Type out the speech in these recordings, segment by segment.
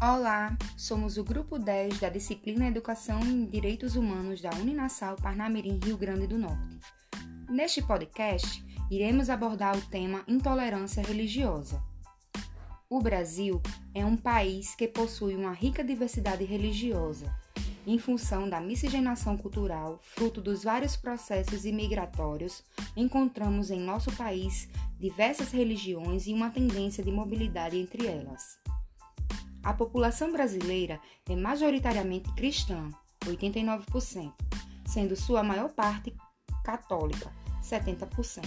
Olá, somos o grupo 10 da disciplina Educação em Direitos Humanos da Uninassal Parnamirim, Rio Grande do Norte. Neste podcast, iremos abordar o tema intolerância religiosa. O Brasil é um país que possui uma rica diversidade religiosa, em função da miscigenação cultural, fruto dos vários processos imigratórios, encontramos em nosso país diversas religiões e uma tendência de mobilidade entre elas. A população brasileira é majoritariamente cristã, 89%, sendo sua maior parte católica, 70%.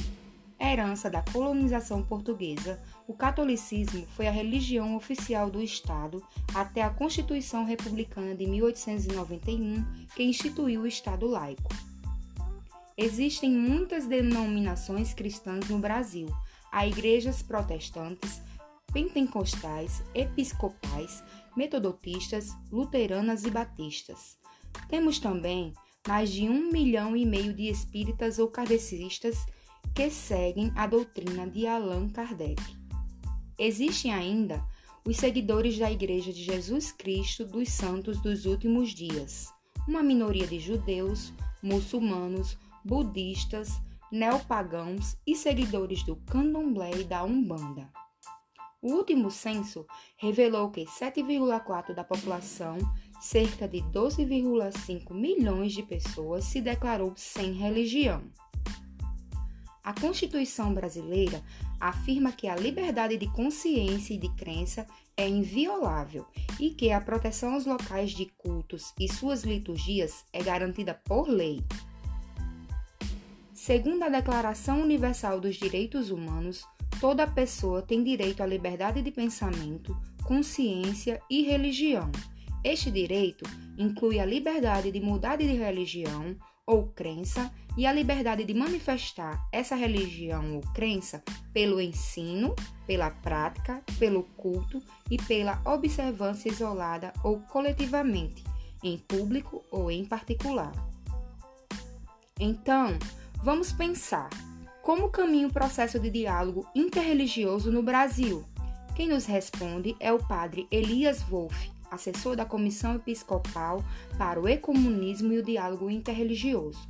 Herança da colonização portuguesa, o catolicismo foi a religião oficial do Estado até a Constituição Republicana de 1891, que instituiu o Estado laico. Existem muitas denominações cristãs no Brasil. Há igrejas protestantes, pentecostais, episcopais, metodotistas, luteranas e batistas. Temos também mais de um milhão e meio de espíritas ou kardecistas que seguem a doutrina de Allan Kardec. Existem ainda os seguidores da Igreja de Jesus Cristo dos Santos dos Últimos Dias, uma minoria de judeus, muçulmanos, budistas, neopagãos e seguidores do candomblé e da umbanda. O último censo revelou que 7,4% da população, cerca de 12,5 milhões de pessoas, se declarou sem religião. A Constituição brasileira afirma que a liberdade de consciência e de crença é inviolável e que a proteção aos locais de cultos e suas liturgias é garantida por lei. Segundo a Declaração Universal dos Direitos Humanos, Toda pessoa tem direito à liberdade de pensamento, consciência e religião. Este direito inclui a liberdade de mudar de religião ou crença e a liberdade de manifestar essa religião ou crença pelo ensino, pela prática, pelo culto e pela observância isolada ou coletivamente, em público ou em particular. Então, vamos pensar como caminha o processo de diálogo interreligioso no Brasil? Quem nos responde é o padre Elias Wolff, assessor da Comissão Episcopal para o Ecumenismo e o Diálogo Interreligioso.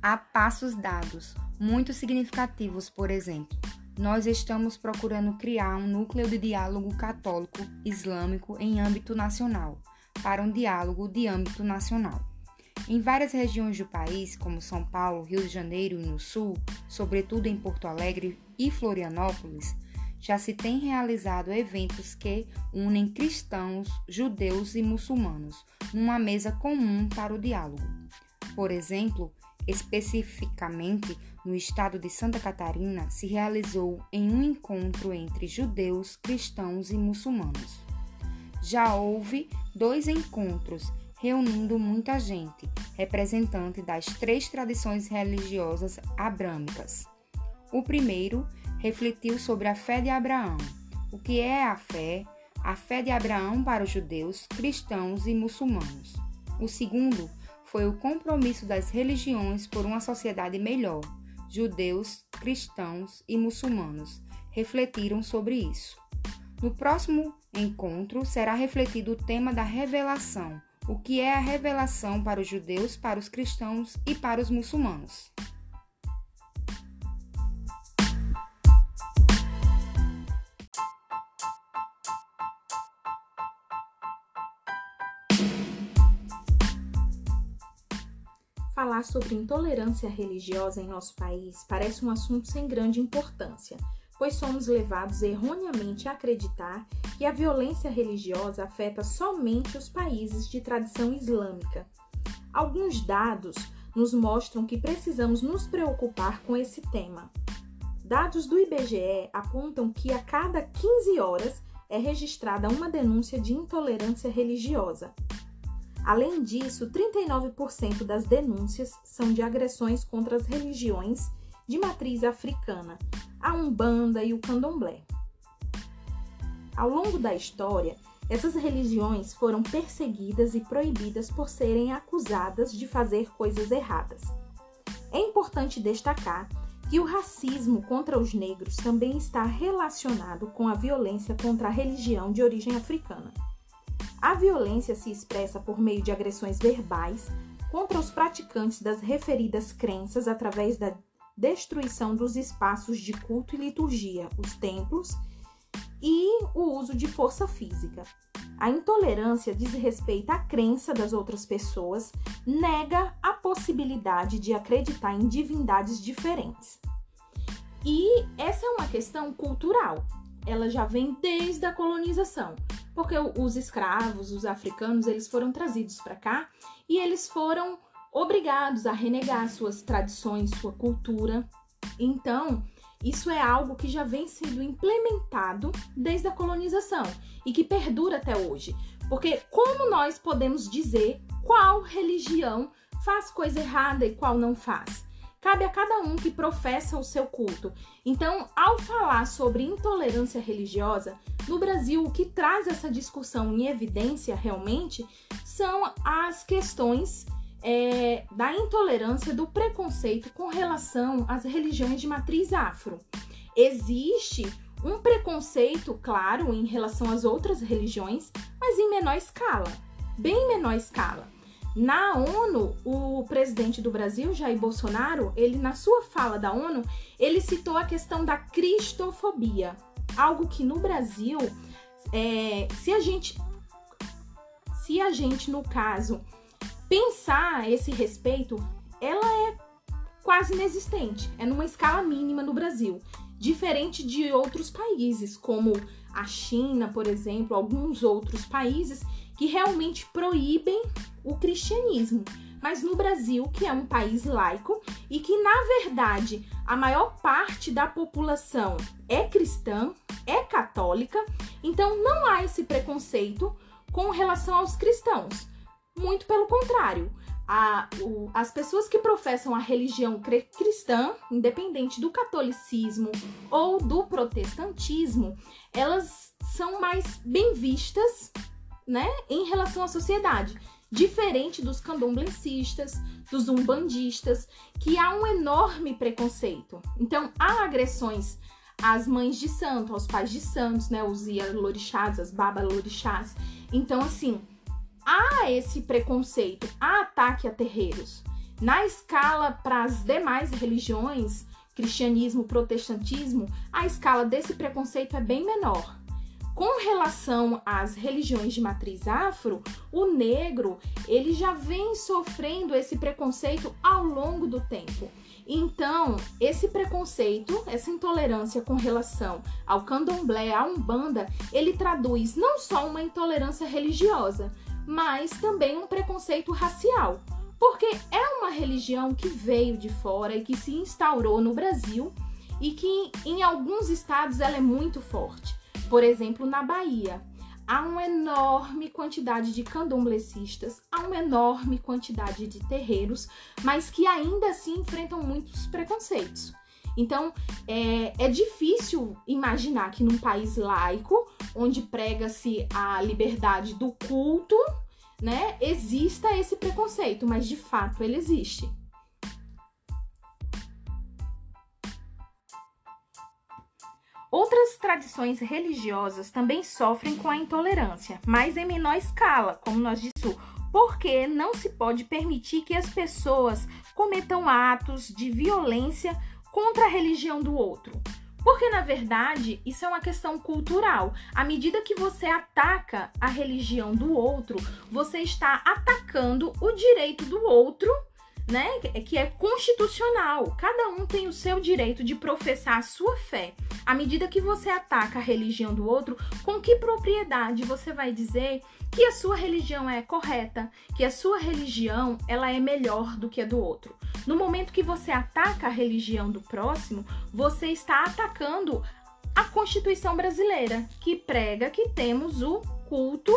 Há passos dados, muito significativos, por exemplo nós estamos procurando criar um núcleo de diálogo católico islâmico em âmbito nacional, para um diálogo de âmbito nacional. Em várias regiões do país, como São Paulo, Rio de Janeiro e no Sul, sobretudo em Porto Alegre e Florianópolis, já se tem realizado eventos que unem cristãos, judeus e muçulmanos numa mesa comum para o diálogo. Por exemplo, Especificamente no estado de Santa Catarina, se realizou em um encontro entre judeus, cristãos e muçulmanos. Já houve dois encontros reunindo muita gente, representante das três tradições religiosas abrâmicas. O primeiro refletiu sobre a fé de Abraão. O que é a fé? A fé de Abraão para os judeus, cristãos e muçulmanos. O segundo foi o compromisso das religiões por uma sociedade melhor. Judeus, cristãos e muçulmanos refletiram sobre isso. No próximo encontro será refletido o tema da revelação, o que é a revelação para os judeus, para os cristãos e para os muçulmanos. Falar sobre intolerância religiosa em nosso país parece um assunto sem grande importância, pois somos levados erroneamente a acreditar que a violência religiosa afeta somente os países de tradição islâmica. Alguns dados nos mostram que precisamos nos preocupar com esse tema. Dados do IBGE apontam que a cada 15 horas é registrada uma denúncia de intolerância religiosa. Além disso, 39% das denúncias são de agressões contra as religiões de matriz africana, a Umbanda e o Candomblé. Ao longo da história, essas religiões foram perseguidas e proibidas por serem acusadas de fazer coisas erradas. É importante destacar que o racismo contra os negros também está relacionado com a violência contra a religião de origem africana. A violência se expressa por meio de agressões verbais contra os praticantes das referidas crenças através da destruição dos espaços de culto e liturgia, os templos, e o uso de força física. A intolerância diz respeito à crença das outras pessoas, nega a possibilidade de acreditar em divindades diferentes. E essa é uma questão cultural. Ela já vem desde a colonização porque os escravos, os africanos, eles foram trazidos para cá e eles foram obrigados a renegar suas tradições, sua cultura. Então, isso é algo que já vem sendo implementado desde a colonização e que perdura até hoje. Porque como nós podemos dizer qual religião faz coisa errada e qual não faz? Cabe a cada um que professa o seu culto. Então, ao falar sobre intolerância religiosa, no Brasil, o que traz essa discussão em evidência realmente são as questões é, da intolerância, do preconceito com relação às religiões de matriz afro. Existe um preconceito, claro, em relação às outras religiões, mas em menor escala, bem menor escala. Na ONU, o presidente do Brasil, Jair Bolsonaro, ele na sua fala da ONU, ele citou a questão da cristofobia, algo que no Brasil, é, se a gente, se a gente no caso pensar esse respeito, ela é quase inexistente, é numa escala mínima no Brasil, diferente de outros países como a China, por exemplo, alguns outros países que realmente proíbem o cristianismo. Mas no Brasil, que é um país laico e que, na verdade, a maior parte da população é cristã, é católica, então não há esse preconceito com relação aos cristãos. Muito pelo contrário, a, o, as pessoas que professam a religião cristã, independente do catolicismo ou do protestantismo, elas são mais bem vistas né, em relação à sociedade diferente dos candomblecistas, dos umbandistas, que há um enorme preconceito. Então, há agressões às mães de santo, aos pais de santos, né, os ialorixás, as babalorixás. Então, assim, há esse preconceito, há ataque a terreiros. Na escala para as demais religiões, cristianismo, protestantismo, a escala desse preconceito é bem menor. Com relação às religiões de matriz afro, o negro ele já vem sofrendo esse preconceito ao longo do tempo. Então, esse preconceito, essa intolerância com relação ao candomblé, à umbanda, ele traduz não só uma intolerância religiosa, mas também um preconceito racial. Porque é uma religião que veio de fora e que se instaurou no Brasil e que em alguns estados ela é muito forte. Por exemplo, na Bahia, há uma enorme quantidade de candomblecistas, há uma enorme quantidade de terreiros, mas que ainda assim enfrentam muitos preconceitos. Então, é, é difícil imaginar que num país laico, onde prega-se a liberdade do culto, né, exista esse preconceito, mas de fato ele existe. Outras tradições religiosas também sofrem com a intolerância, mas em menor escala, como nós dissemos, porque não se pode permitir que as pessoas cometam atos de violência contra a religião do outro. Porque, na verdade, isso é uma questão cultural. À medida que você ataca a religião do outro, você está atacando o direito do outro né, que é constitucional. Cada um tem o seu direito de professar a sua fé. À medida que você ataca a religião do outro, com que propriedade você vai dizer que a sua religião é correta, que a sua religião ela é melhor do que a do outro? No momento que você ataca a religião do próximo, você está atacando a Constituição brasileira, que prega que temos o culto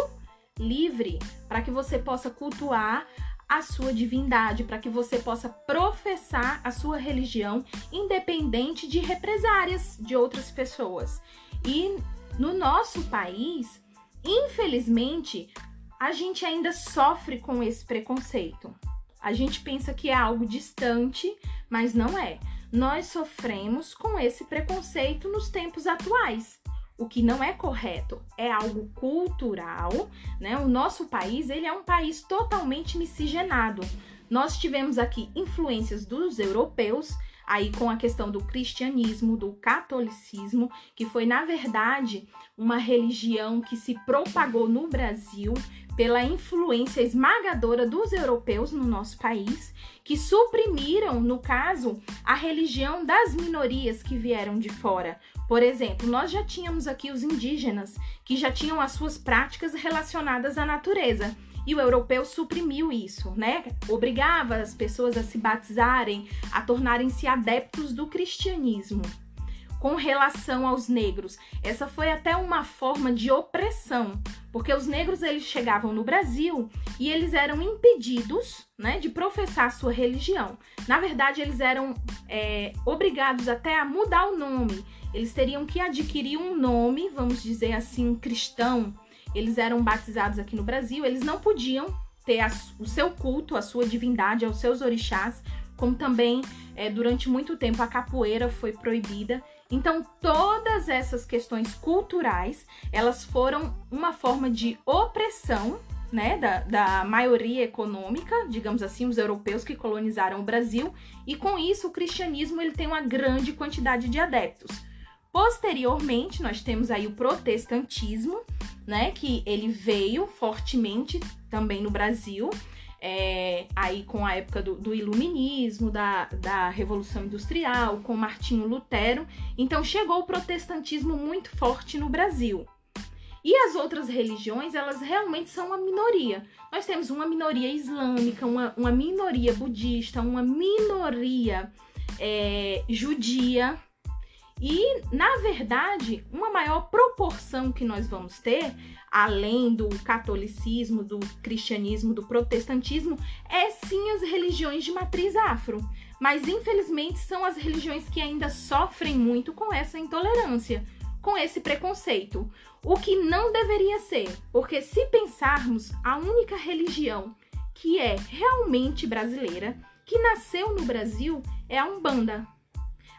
livre, para que você possa cultuar a sua divindade, para que você possa professar a sua religião independente de represárias de outras pessoas. E no nosso país, infelizmente, a gente ainda sofre com esse preconceito. A gente pensa que é algo distante, mas não é. Nós sofremos com esse preconceito nos tempos atuais. O que não é correto é algo cultural, né? O nosso país, ele é um país totalmente miscigenado. Nós tivemos aqui influências dos europeus, aí com a questão do cristianismo, do catolicismo, que foi na verdade uma religião que se propagou no Brasil pela influência esmagadora dos europeus no nosso país, que suprimiram, no caso, a religião das minorias que vieram de fora. Por exemplo, nós já tínhamos aqui os indígenas, que já tinham as suas práticas relacionadas à natureza. E o europeu suprimiu isso, né? Obrigava as pessoas a se batizarem, a tornarem-se adeptos do cristianismo. Com relação aos negros, essa foi até uma forma de opressão, porque os negros eles chegavam no Brasil e eles eram impedidos, né, de professar sua religião. Na verdade, eles eram é, obrigados até a mudar o nome. Eles teriam que adquirir um nome, vamos dizer assim, cristão, eles eram batizados aqui no Brasil, eles não podiam ter a, o seu culto, a sua divindade, aos seus orixás, como também é, durante muito tempo a capoeira foi proibida. Então, todas essas questões culturais, elas foram uma forma de opressão né, da, da maioria econômica, digamos assim, os europeus que colonizaram o Brasil, e com isso o cristianismo ele tem uma grande quantidade de adeptos. Posteriormente, nós temos aí o protestantismo, né? Que ele veio fortemente também no Brasil, é, aí com a época do, do, iluminismo, da, da Revolução Industrial, com Martinho Lutero. Então chegou o protestantismo muito forte no Brasil. E as outras religiões, elas realmente são uma minoria. Nós temos uma minoria islâmica, uma, uma minoria budista, uma minoria é, judia, e, na verdade, uma maior proporção que nós vamos ter, além do catolicismo, do cristianismo, do protestantismo, é sim as religiões de matriz afro. Mas, infelizmente, são as religiões que ainda sofrem muito com essa intolerância, com esse preconceito. O que não deveria ser, porque se pensarmos, a única religião que é realmente brasileira, que nasceu no Brasil, é a Umbanda.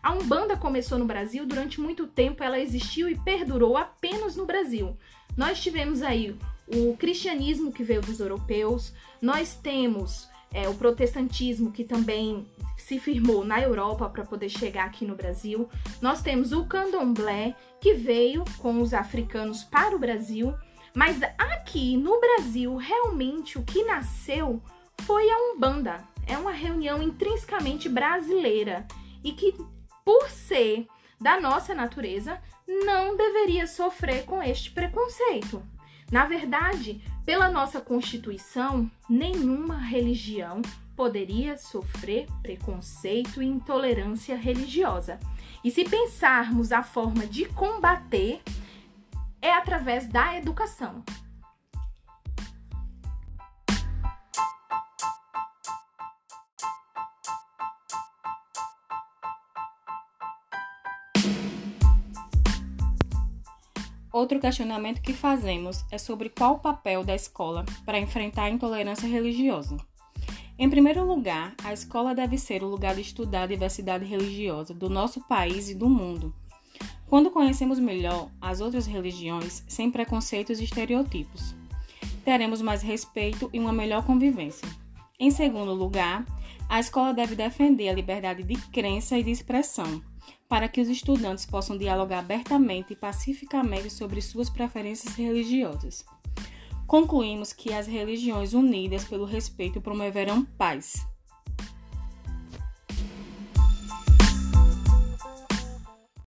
A Umbanda começou no Brasil, durante muito tempo ela existiu e perdurou apenas no Brasil. Nós tivemos aí o cristianismo que veio dos europeus, nós temos é, o protestantismo que também se firmou na Europa para poder chegar aqui no Brasil. Nós temos o candomblé que veio com os africanos para o Brasil, mas aqui no Brasil realmente o que nasceu foi a Umbanda. É uma reunião intrinsecamente brasileira e que por ser da nossa natureza, não deveria sofrer com este preconceito. Na verdade, pela nossa Constituição, nenhuma religião poderia sofrer preconceito e intolerância religiosa. E se pensarmos a forma de combater, é através da educação. Outro questionamento que fazemos é sobre qual o papel da escola para enfrentar a intolerância religiosa. Em primeiro lugar, a escola deve ser o lugar de estudar a diversidade religiosa do nosso país e do mundo. Quando conhecemos melhor as outras religiões, sem preconceitos e estereotipos, teremos mais respeito e uma melhor convivência. Em segundo lugar, a escola deve defender a liberdade de crença e de expressão para que os estudantes possam dialogar abertamente e pacificamente sobre suas preferências religiosas. Concluímos que as religiões unidas pelo respeito promoverão paz,